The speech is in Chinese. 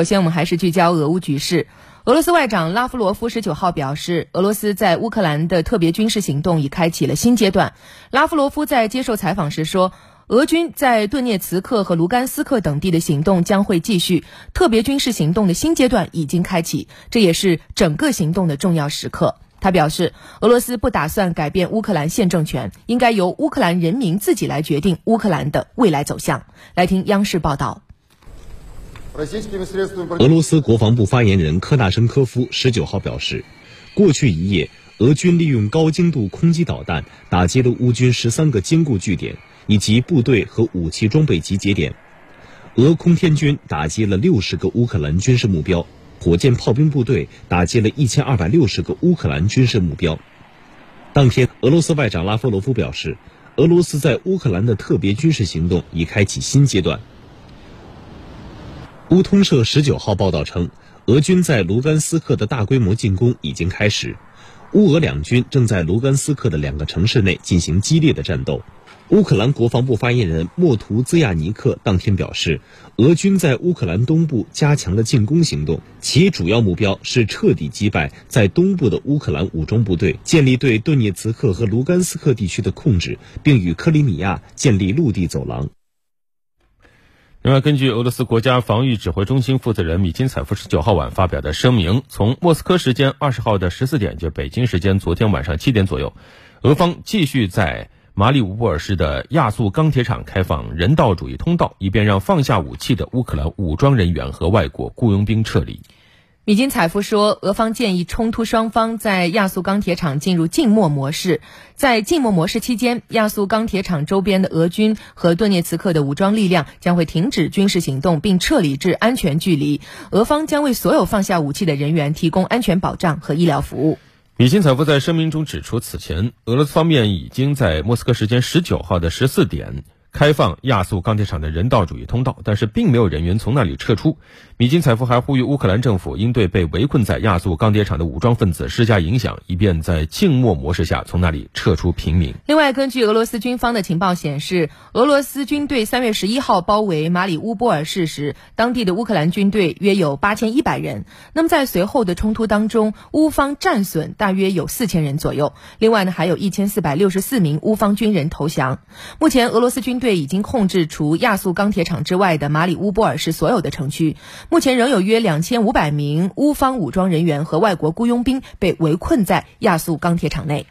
首先，我们还是聚焦俄乌局势。俄罗斯外长拉夫罗夫十九号表示，俄罗斯在乌克兰的特别军事行动已开启了新阶段。拉夫罗夫在接受采访时说，俄军在顿涅茨克和卢甘斯克等地的行动将会继续，特别军事行动的新阶段已经开启，这也是整个行动的重要时刻。他表示，俄罗斯不打算改变乌克兰现政权，应该由乌克兰人民自己来决定乌克兰的未来走向。来听央视报道。俄罗斯国防部发言人科纳申科夫十九号表示，过去一夜，俄军利用高精度空基导弹打击了乌军十三个坚固据点以及部队和武器装备集结点。俄空天军打击了六十个乌克兰军事目标，火箭炮兵部队打击了一千二百六十个乌克兰军事目标。当天，俄罗斯外长拉夫罗夫表示，俄罗斯在乌克兰的特别军事行动已开启新阶段。乌通社十九号报道称，俄军在卢甘斯克的大规模进攻已经开始，乌俄两军正在卢甘斯克的两个城市内进行激烈的战斗。乌克兰国防部发言人莫图兹亚尼克当天表示，俄军在乌克兰东部加强了进攻行动，其主要目标是彻底击败在东部的乌克兰武装部队，建立对顿涅茨克和卢甘斯克地区的控制，并与克里米亚建立陆地走廊。另外，根据俄罗斯国家防御指挥中心负责人米金采夫十九号晚发表的声明，从莫斯科时间二十号的十四点，就北京时间昨天晚上七点左右，俄方继续在马里乌波尔市的亚速钢铁厂开放人道主义通道，以便让放下武器的乌克兰武装人员和外国雇佣兵撤离。米金采夫说，俄方建议冲突双方在亚速钢铁厂进入静默模式。在静默模式期间，亚速钢铁厂周边的俄军和顿涅茨克的武装力量将会停止军事行动，并撤离至安全距离。俄方将为所有放下武器的人员提供安全保障和医疗服务。米金采夫在声明中指出，此前俄罗斯方面已经在莫斯科时间十九号的十四点。开放亚速钢铁厂的人道主义通道，但是并没有人员从那里撤出。米金采夫还呼吁乌克兰政府应对被围困在亚速钢铁厂的武装分子施加影响，以便在静默模式下从那里撤出平民。另外，根据俄罗斯军方的情报显示，俄罗斯军队三月十一号包围马里乌波尔市时，当地的乌克兰军队约有八千一百人。那么在随后的冲突当中，乌方战损大约有四千人左右。另外呢，还有一千四百六十四名乌方军人投降。目前，俄罗斯军对已经控制除亚速钢铁厂之外的马里乌波尔市所有的城区。目前仍有约两千五百名乌方武装人员和外国雇佣兵被围困在亚速钢铁厂内。